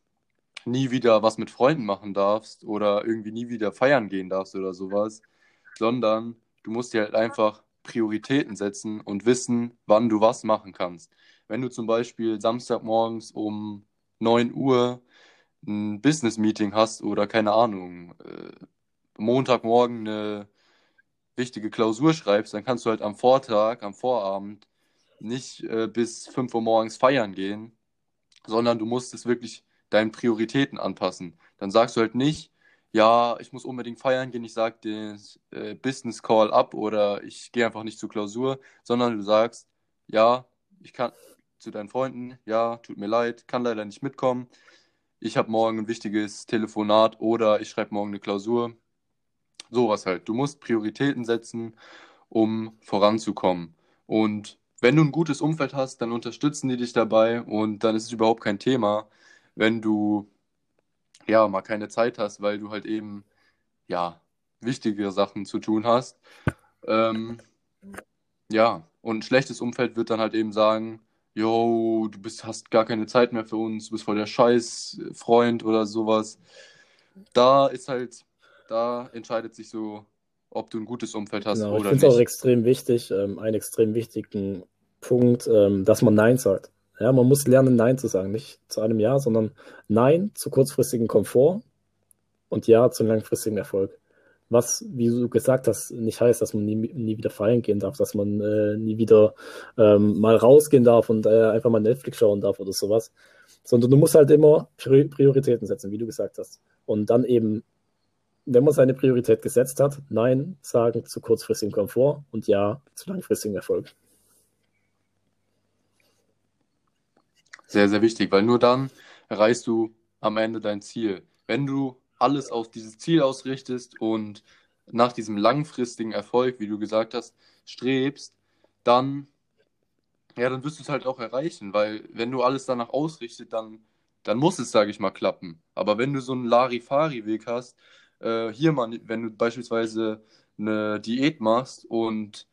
nie wieder was mit Freunden machen darfst oder irgendwie nie wieder feiern gehen darfst oder sowas, sondern du musst dir halt einfach Prioritäten setzen und wissen, wann du was machen kannst. Wenn du zum Beispiel Samstagmorgens um 9 Uhr ein Business-Meeting hast oder keine Ahnung, äh, Montagmorgen eine wichtige Klausur schreibst, dann kannst du halt am Vortag, am Vorabend nicht äh, bis 5 Uhr morgens feiern gehen, sondern du musst es wirklich deinen Prioritäten anpassen. Dann sagst du halt nicht, ja, ich muss unbedingt feiern gehen, ich sage den äh, Business Call ab oder ich gehe einfach nicht zur Klausur, sondern du sagst, ja, ich kann zu deinen Freunden, ja, tut mir leid, kann leider nicht mitkommen. Ich habe morgen ein wichtiges Telefonat oder ich schreibe morgen eine Klausur. Sowas halt. Du musst Prioritäten setzen, um voranzukommen. Und wenn du ein gutes Umfeld hast, dann unterstützen die dich dabei und dann ist es überhaupt kein Thema, wenn du ja mal keine Zeit hast, weil du halt eben ja wichtige Sachen zu tun hast. Ähm, ja, und ein schlechtes Umfeld wird dann halt eben sagen, yo, du bist, hast gar keine Zeit mehr für uns, du bist voll der Scheiß-Freund oder sowas. Da ist halt, da entscheidet sich so, ob du ein gutes Umfeld hast genau, oder nicht. Ich finde es auch extrem wichtig, ähm, einen extrem wichtigen Punkt, ähm, dass man Nein sagt. Ja, man muss lernen, Nein zu sagen. Nicht zu einem Ja, sondern Nein zu kurzfristigen Komfort und Ja zu langfristigen Erfolg. Was, wie du gesagt hast, nicht heißt, dass man nie, nie wieder feiern gehen darf, dass man äh, nie wieder ähm, mal rausgehen darf und äh, einfach mal Netflix schauen darf oder sowas. Sondern du musst halt immer Prioritäten setzen, wie du gesagt hast. Und dann eben, wenn man seine Priorität gesetzt hat, Nein sagen zu kurzfristigem Komfort und Ja zu langfristigem Erfolg. Sehr, sehr wichtig, weil nur dann erreichst du am Ende dein Ziel. Wenn du alles auf dieses Ziel ausrichtest und nach diesem langfristigen Erfolg, wie du gesagt hast, strebst, dann, ja, dann wirst du es halt auch erreichen, weil wenn du alles danach ausrichtest, dann, dann muss es, sage ich mal, klappen. Aber wenn du so einen Larifari-Weg hast, äh, hier mal, wenn du beispielsweise eine Diät machst und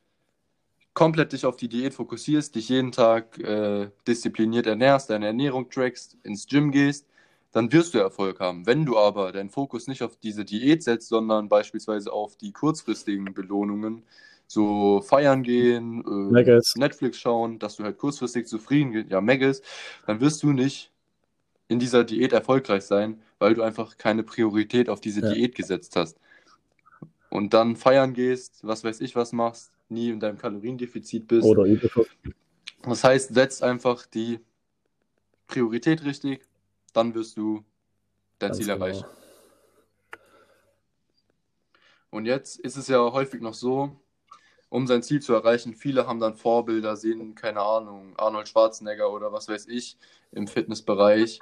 komplett dich auf die Diät fokussierst, dich jeden Tag äh, diszipliniert ernährst, deine Ernährung trackst, ins Gym gehst, dann wirst du Erfolg haben. Wenn du aber deinen Fokus nicht auf diese Diät setzt, sondern beispielsweise auf die kurzfristigen Belohnungen, so feiern gehen, äh, Netflix schauen, dass du halt kurzfristig zufrieden gehst, ja, Megas, dann wirst du nicht in dieser Diät erfolgreich sein, weil du einfach keine Priorität auf diese ja. Diät gesetzt hast. Und dann feiern gehst, was weiß ich was machst, nie in deinem Kaloriendefizit bist. Oder Überschuss. Das heißt, setz einfach die Priorität richtig, dann wirst du dein Ganz Ziel genau. erreichen. Und jetzt ist es ja häufig noch so, um sein Ziel zu erreichen, viele haben dann Vorbilder, sehen, keine Ahnung, Arnold Schwarzenegger oder was weiß ich im Fitnessbereich.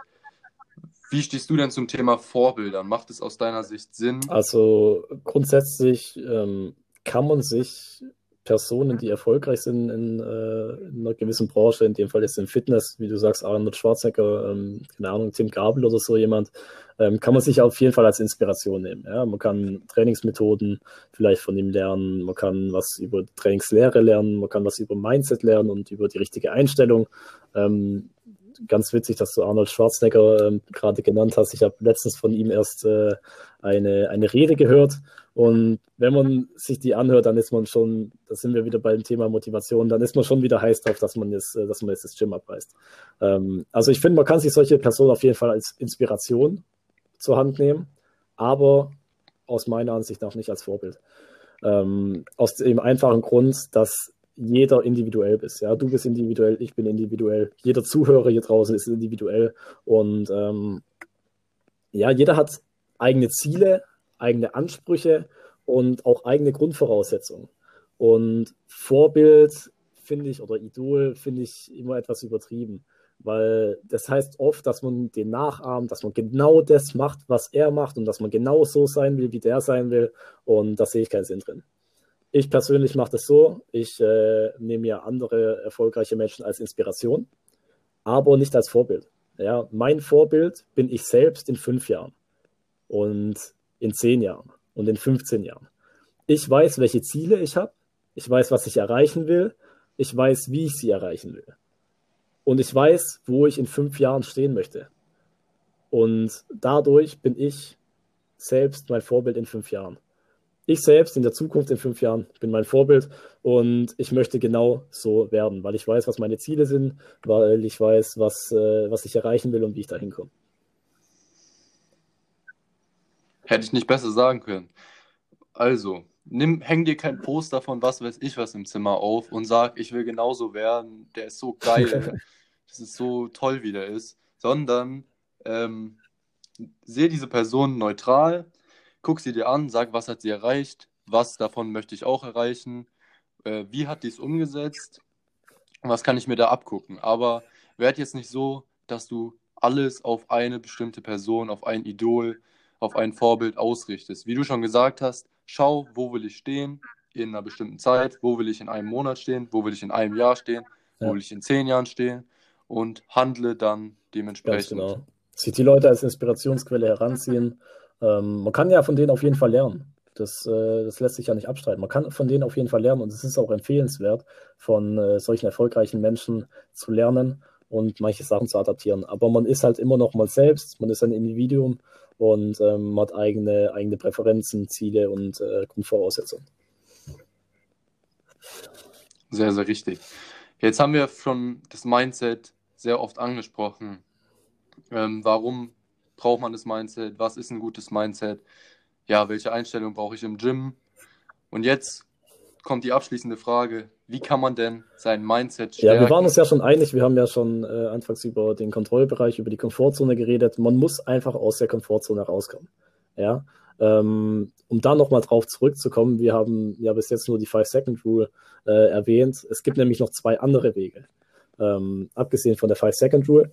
Wie stehst du denn zum Thema Vorbildern? Macht es aus deiner Sicht Sinn? Also grundsätzlich ähm, kann man sich Personen, die erfolgreich sind in, äh, in, einer gewissen Branche, in dem Fall jetzt in Fitness, wie du sagst, Arnold Schwarzenegger, ähm, keine Ahnung, Tim Gabel oder so jemand, ähm, kann man sich auf jeden Fall als Inspiration nehmen. Ja? Man kann Trainingsmethoden vielleicht von ihm lernen, man kann was über Trainingslehre lernen, man kann was über Mindset lernen und über die richtige Einstellung. Ähm, ganz witzig, dass du Arnold Schwarzenegger ähm, gerade genannt hast. Ich habe letztens von ihm erst äh, eine, eine Rede gehört. Und wenn man sich die anhört, dann ist man schon, da sind wir wieder beim Thema Motivation, dann ist man schon wieder heiß drauf, dass man jetzt, äh, dass man jetzt das Gym abreißt. Ähm, also ich finde, man kann sich solche Personen auf jeden Fall als Inspiration zur Hand nehmen, aber aus meiner Ansicht auch nicht als Vorbild. Ähm, aus dem einfachen Grund, dass jeder individuell bist. Ja, du bist individuell, ich bin individuell, jeder Zuhörer hier draußen ist individuell und ähm, ja, jeder hat eigene Ziele, eigene Ansprüche und auch eigene Grundvoraussetzungen. Und Vorbild finde ich oder Idol finde ich immer etwas übertrieben, weil das heißt oft, dass man den nachahmt, dass man genau das macht, was er macht und dass man genau so sein will, wie der sein will und da sehe ich keinen Sinn drin. Ich persönlich mache das so, ich äh, nehme mir andere erfolgreiche Menschen als Inspiration, aber nicht als Vorbild. Ja, mein Vorbild bin ich selbst in fünf Jahren und in zehn Jahren und in 15 Jahren. Ich weiß, welche Ziele ich habe, ich weiß, was ich erreichen will ich weiß, wie ich sie erreichen will. Und ich weiß, wo ich in fünf Jahren stehen möchte. Und dadurch bin ich selbst mein Vorbild in fünf Jahren. Ich selbst in der Zukunft in fünf Jahren bin mein Vorbild und ich möchte genau so werden, weil ich weiß, was meine Ziele sind, weil ich weiß, was, äh, was ich erreichen will und wie ich da hinkomme. Hätte ich nicht besser sagen können. Also, nimm, häng dir kein Poster von was weiß ich was im Zimmer auf und sag, ich will genauso werden, der ist so geil, das ist so toll, wie der ist, sondern ähm, sehe diese Person neutral, guck sie dir an, sag, was hat sie erreicht, was davon möchte ich auch erreichen, äh, wie hat die es umgesetzt, was kann ich mir da abgucken. Aber werd jetzt nicht so, dass du alles auf eine bestimmte Person, auf ein Idol, auf ein Vorbild ausrichtest. Wie du schon gesagt hast, schau, wo will ich stehen in einer bestimmten Zeit, wo will ich in einem Monat stehen, wo will ich in einem Jahr stehen, ja. wo will ich in zehn Jahren stehen und handle dann dementsprechend. Ganz genau. Sich die Leute als Inspirationsquelle heranziehen. Ähm, man kann ja von denen auf jeden Fall lernen. Das, äh, das lässt sich ja nicht abstreiten. Man kann von denen auf jeden Fall lernen und es ist auch empfehlenswert, von äh, solchen erfolgreichen Menschen zu lernen und manche Sachen zu adaptieren. Aber man ist halt immer noch mal selbst, man ist ein Individuum und ähm, man hat eigene, eigene Präferenzen, Ziele und äh, Grundvoraussetzungen. Sehr, sehr richtig. Jetzt haben wir schon das Mindset sehr oft angesprochen. Ähm, warum braucht man das Mindset? Was ist ein gutes Mindset? Ja, welche Einstellung brauche ich im Gym? Und jetzt kommt die abschließende Frage. Wie kann man denn sein Mindset stärken? Ja, wir waren uns ja schon einig. Wir haben ja schon äh, anfangs über den Kontrollbereich, über die Komfortzone geredet. Man muss einfach aus der Komfortzone rauskommen. Ja, ähm, um da nochmal drauf zurückzukommen, wir haben ja bis jetzt nur die Five-Second-Rule äh, erwähnt. Es gibt nämlich noch zwei andere Wege. Ähm, abgesehen von der Five-Second-Rule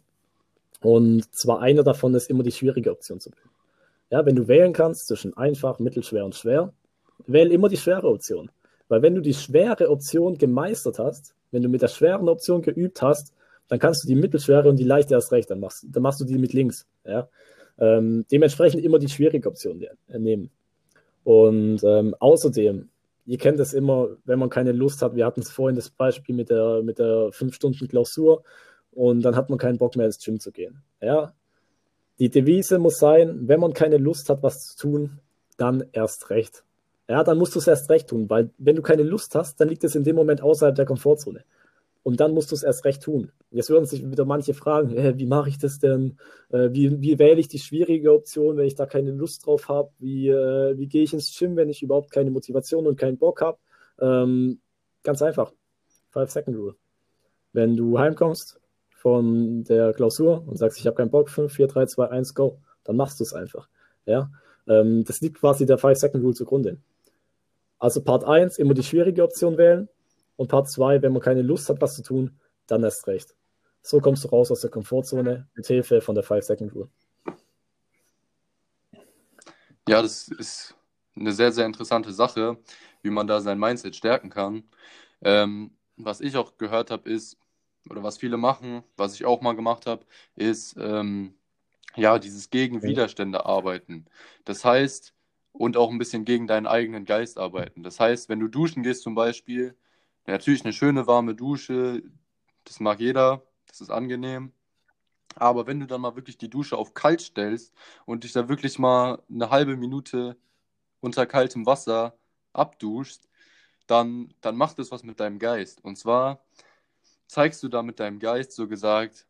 und zwar eine davon ist immer die schwierige Option zu wählen. Ja, wenn du wählen kannst zwischen einfach, mittelschwer und schwer, wähl immer die schwere Option. Weil wenn du die schwere Option gemeistert hast, wenn du mit der schweren Option geübt hast, dann kannst du die mittelschwere und die leichte erst recht, dann machst, dann machst du die mit links. Ja? Ähm, dementsprechend immer die schwierige Option nehmen. Und ähm, außerdem, ihr kennt es immer, wenn man keine Lust hat, wir hatten es vorhin das Beispiel mit der, mit der 5-Stunden-Klausur, und dann hat man keinen Bock mehr ins Gym zu gehen. Ja? Die Devise muss sein, wenn man keine Lust hat, was zu tun, dann erst recht. Ja, dann musst du es erst recht tun, weil wenn du keine Lust hast, dann liegt es in dem Moment außerhalb der Komfortzone. Und dann musst du es erst recht tun. Jetzt würden sich wieder manche fragen, äh, wie mache ich das denn? Äh, wie, wie wähle ich die schwierige Option, wenn ich da keine Lust drauf habe? Wie, äh, wie gehe ich ins Gym, wenn ich überhaupt keine Motivation und keinen Bock habe? Ähm, ganz einfach. Five Second Rule. Wenn du heimkommst, von der Klausur und sagst, ich habe keinen Bock, 5, 4, 3, 2, 1, go, dann machst du es einfach. Ja? Ähm, das liegt quasi der 5-Second-Rule zugrunde. Also Part 1 immer die schwierige Option wählen und Part 2, wenn man keine Lust hat, was zu tun, dann erst recht. So kommst du raus aus der Komfortzone mit Hilfe von der 5-Second-Rule. Ja, das ist eine sehr, sehr interessante Sache, wie man da sein Mindset stärken kann. Ähm, was ich auch gehört habe, ist, oder was viele machen, was ich auch mal gemacht habe, ist ähm, ja dieses gegen Widerstände arbeiten. Das heißt, und auch ein bisschen gegen deinen eigenen Geist arbeiten. Das heißt, wenn du duschen gehst zum Beispiel, natürlich eine schöne warme Dusche, das mag jeder, das ist angenehm. Aber wenn du dann mal wirklich die Dusche auf kalt stellst und dich da wirklich mal eine halbe Minute unter kaltem Wasser abduschst, dann, dann macht das was mit deinem Geist. Und zwar zeigst du da mit deinem Geist so gesagt,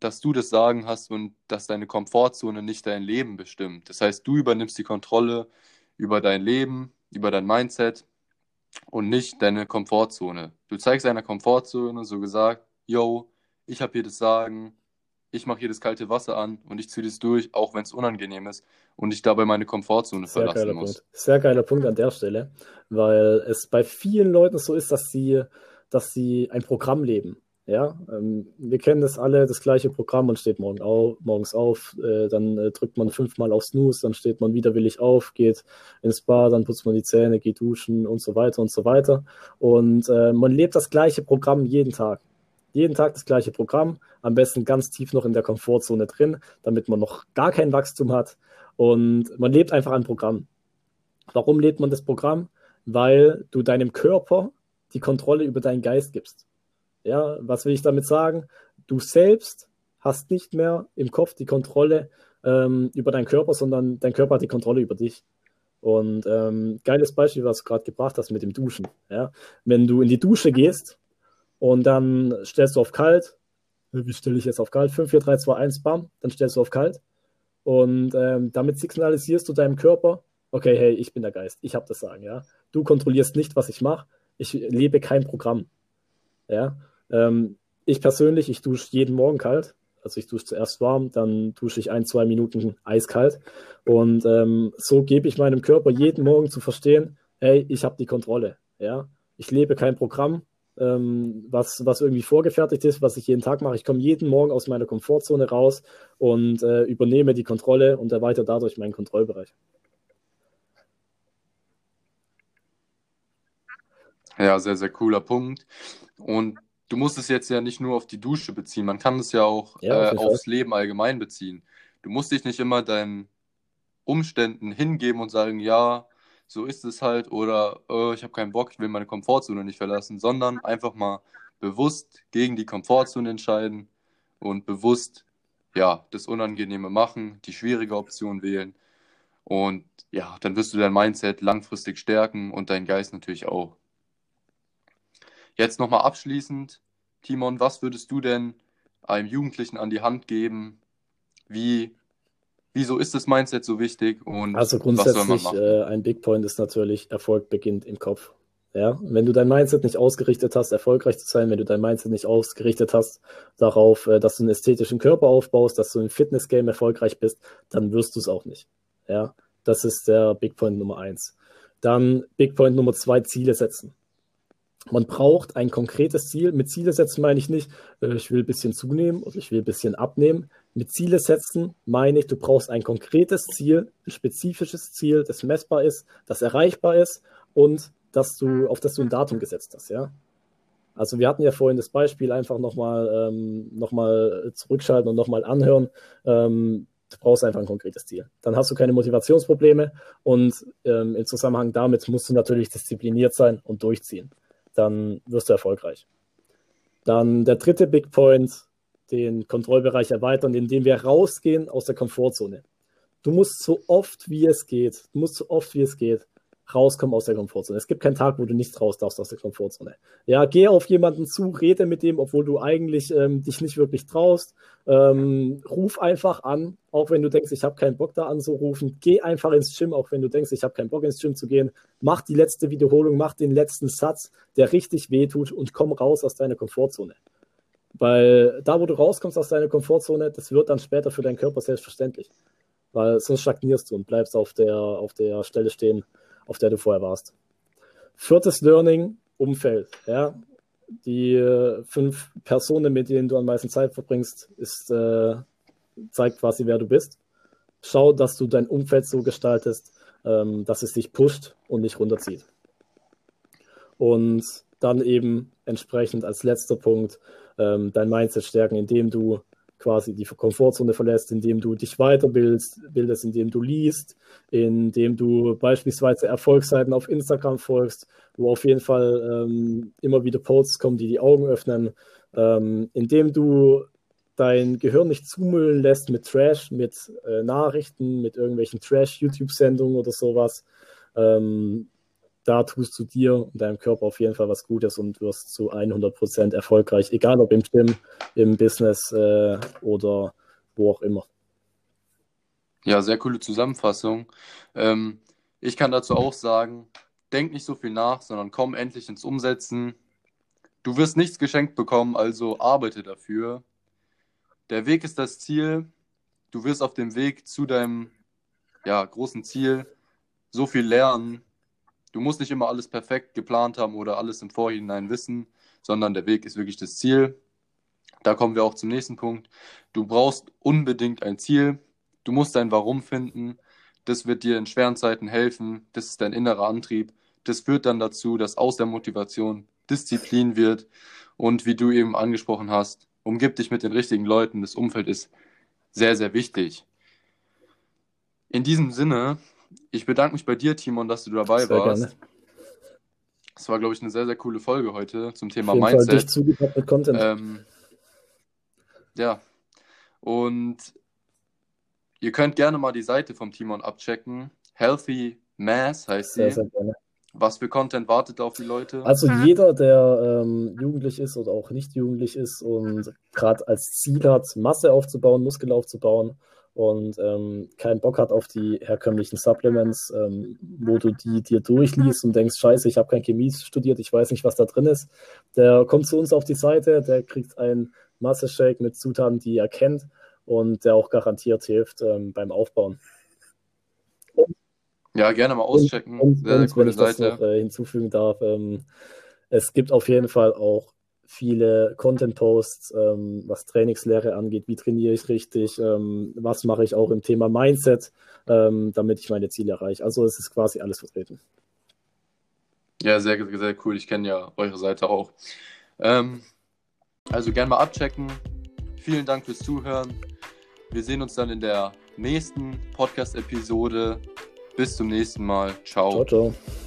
dass du das Sagen hast und dass deine Komfortzone nicht dein Leben bestimmt. Das heißt, du übernimmst die Kontrolle über dein Leben, über dein Mindset und nicht deine Komfortzone. Du zeigst deiner Komfortzone so gesagt, yo, ich habe hier das Sagen, ich mache hier das kalte Wasser an und ich ziehe das durch, auch wenn es unangenehm ist und ich dabei meine Komfortzone Sehr verlassen muss. Punkt. Sehr geiler Punkt an der Stelle, weil es bei vielen Leuten so ist, dass sie dass sie ein Programm leben. Ja, ähm, wir kennen das alle, das gleiche Programm, man steht morgen auf, morgens auf, äh, dann äh, drückt man fünfmal auf Snooze, dann steht man widerwillig auf, geht ins Bad, dann putzt man die Zähne, geht duschen und so weiter und so weiter. Und äh, man lebt das gleiche Programm jeden Tag. Jeden Tag das gleiche Programm, am besten ganz tief noch in der Komfortzone drin, damit man noch gar kein Wachstum hat. Und man lebt einfach ein Programm. Warum lebt man das Programm? Weil du deinem Körper die Kontrolle über deinen Geist gibst. Ja, was will ich damit sagen? Du selbst hast nicht mehr im Kopf die Kontrolle ähm, über deinen Körper, sondern dein Körper hat die Kontrolle über dich. Und ähm, geiles Beispiel, was du gerade gebracht hast mit dem Duschen. Ja? Wenn du in die Dusche gehst und dann stellst du auf kalt, wie stelle ich jetzt auf kalt? 5, 4, 3, 2, 1, bam, dann stellst du auf kalt. Und ähm, damit signalisierst du deinem Körper, okay, hey, ich bin der Geist, ich habe das Sagen, ja. Du kontrollierst nicht, was ich mache, ich lebe kein Programm. Ja. Ähm, ich persönlich, ich dusche jeden Morgen kalt. Also ich dusche zuerst warm, dann dusche ich ein, zwei Minuten eiskalt. Und ähm, so gebe ich meinem Körper jeden Morgen zu verstehen, hey, ich habe die Kontrolle. Ja. Ich lebe kein Programm, ähm, was, was irgendwie vorgefertigt ist, was ich jeden Tag mache. Ich komme jeden Morgen aus meiner Komfortzone raus und äh, übernehme die Kontrolle und erweitere dadurch meinen Kontrollbereich. Ja, sehr, sehr cooler Punkt. Und du musst es jetzt ja nicht nur auf die Dusche beziehen, man kann es ja auch ja, äh, aufs Leben allgemein beziehen. Du musst dich nicht immer deinen Umständen hingeben und sagen, ja, so ist es halt oder oh, ich habe keinen Bock, ich will meine Komfortzone nicht verlassen, sondern einfach mal bewusst gegen die Komfortzone entscheiden und bewusst ja, das Unangenehme machen, die schwierige Option wählen. Und ja, dann wirst du dein Mindset langfristig stärken und deinen Geist natürlich auch. Jetzt nochmal abschließend, Timon, was würdest du denn einem Jugendlichen an die Hand geben? Wie Wieso ist das Mindset so wichtig? Und also grundsätzlich äh, ein Big Point ist natürlich, Erfolg beginnt im Kopf. Ja, wenn du dein Mindset nicht ausgerichtet hast, erfolgreich zu sein, wenn du dein Mindset nicht ausgerichtet hast darauf, äh, dass du einen ästhetischen Körper aufbaust, dass du im Fitness-Game erfolgreich bist, dann wirst du es auch nicht. Ja, das ist der Big Point Nummer eins. Dann Big Point Nummer zwei, Ziele setzen. Man braucht ein konkretes Ziel. Mit Ziele setzen meine ich nicht, äh, ich will ein bisschen zunehmen oder ich will ein bisschen abnehmen. Mit Ziele setzen meine ich, du brauchst ein konkretes Ziel, ein spezifisches Ziel, das messbar ist, das erreichbar ist und dass du, auf das du ein Datum gesetzt hast, ja. Also wir hatten ja vorhin das Beispiel, einfach nochmal ähm, noch zurückschalten und nochmal anhören. Ähm, du brauchst einfach ein konkretes Ziel. Dann hast du keine Motivationsprobleme und ähm, im Zusammenhang damit musst du natürlich diszipliniert sein und durchziehen dann wirst du erfolgreich. Dann der dritte Big Point, den Kontrollbereich erweitern, indem wir rausgehen aus der Komfortzone. Du musst so oft wie es geht, du musst so oft wie es geht rauskommen aus der Komfortzone. Es gibt keinen Tag, wo du nicht raus darfst aus der Komfortzone. Ja, geh auf jemanden zu, rede mit dem, obwohl du eigentlich ähm, dich nicht wirklich traust. Ähm, ruf einfach an, auch wenn du denkst, ich habe keinen Bock da anzurufen. Geh einfach ins Gym, auch wenn du denkst, ich habe keinen Bock ins Gym zu gehen. Mach die letzte Wiederholung, mach den letzten Satz, der richtig wehtut und komm raus aus deiner Komfortzone. Weil da, wo du rauskommst aus deiner Komfortzone, das wird dann später für deinen Körper selbstverständlich. Weil sonst stagnierst du und bleibst auf der, auf der Stelle stehen, auf der du vorher warst. Viertes Learning, Umfeld. Ja? Die äh, fünf Personen, mit denen du am meisten Zeit verbringst, ist, äh, zeigt quasi, wer du bist. Schau, dass du dein Umfeld so gestaltest, ähm, dass es dich pusht und nicht runterzieht. Und dann eben entsprechend als letzter Punkt ähm, dein Mindset stärken, indem du quasi die Komfortzone verlässt, indem du dich weiterbildest, bildest, indem du liest, indem du beispielsweise Erfolgsseiten auf Instagram folgst, wo auf jeden Fall ähm, immer wieder Posts kommen, die die Augen öffnen, ähm, indem du dein Gehirn nicht zumüllen lässt mit Trash, mit äh, Nachrichten, mit irgendwelchen Trash-YouTube-Sendungen oder sowas. Ähm, da tust du dir und deinem Körper auf jeden Fall was Gutes und wirst zu 100% erfolgreich, egal ob im Gym, im Business äh, oder wo auch immer. Ja, sehr coole Zusammenfassung. Ähm, ich kann dazu auch sagen, denk nicht so viel nach, sondern komm endlich ins Umsetzen. Du wirst nichts geschenkt bekommen, also arbeite dafür. Der Weg ist das Ziel. Du wirst auf dem Weg zu deinem ja, großen Ziel so viel lernen, du musst nicht immer alles perfekt geplant haben oder alles im Vorhinein wissen, sondern der Weg ist wirklich das Ziel. Da kommen wir auch zum nächsten Punkt. Du brauchst unbedingt ein Ziel. Du musst dein Warum finden. Das wird dir in schweren Zeiten helfen. Das ist dein innerer Antrieb. Das führt dann dazu, dass aus der Motivation Disziplin wird. Und wie du eben angesprochen hast, umgib dich mit den richtigen Leuten. Das Umfeld ist sehr, sehr wichtig. In diesem Sinne ich bedanke mich bei dir, Timon, dass du dabei Sehr warst. Gerne. Das war, glaube ich, eine sehr, sehr coole Folge heute zum Thema Auf jeden Fall Mindset. dicht zugepackt mit Content. Ähm, ja, und ihr könnt gerne mal die Seite vom Timon abchecken. Healthy Mass heißt sehr, sie. sehr gerne. Was für Content wartet auf die Leute? Also jeder, der ähm, jugendlich ist oder auch nicht jugendlich ist und gerade als Ziel hat, Masse aufzubauen, Muskel aufzubauen und ähm, keinen Bock hat auf die herkömmlichen Supplements, ähm, wo du die dir durchliest und denkst, scheiße, ich habe kein Chemie studiert, ich weiß nicht, was da drin ist, der kommt zu uns auf die Seite, der kriegt einen Masse-Shake mit Zutaten, die er kennt und der auch garantiert hilft ähm, beim Aufbauen. Ja, gerne mal auschecken. Und, sehr, sehr und wenn ich das noch äh, hinzufügen darf, ähm, es gibt auf jeden Fall auch viele Content-Posts, ähm, was Trainingslehre angeht, wie trainiere ich richtig, ähm, was mache ich auch im Thema Mindset, ähm, damit ich meine Ziele erreiche. Also es ist quasi alles vertreten. Ja, sehr, sehr cool. Ich kenne ja eure Seite auch. Ähm, also gerne mal abchecken. Vielen Dank fürs Zuhören. Wir sehen uns dann in der nächsten Podcast-Episode. Bis zum nächsten Mal. Ciao. Ciao, ciao.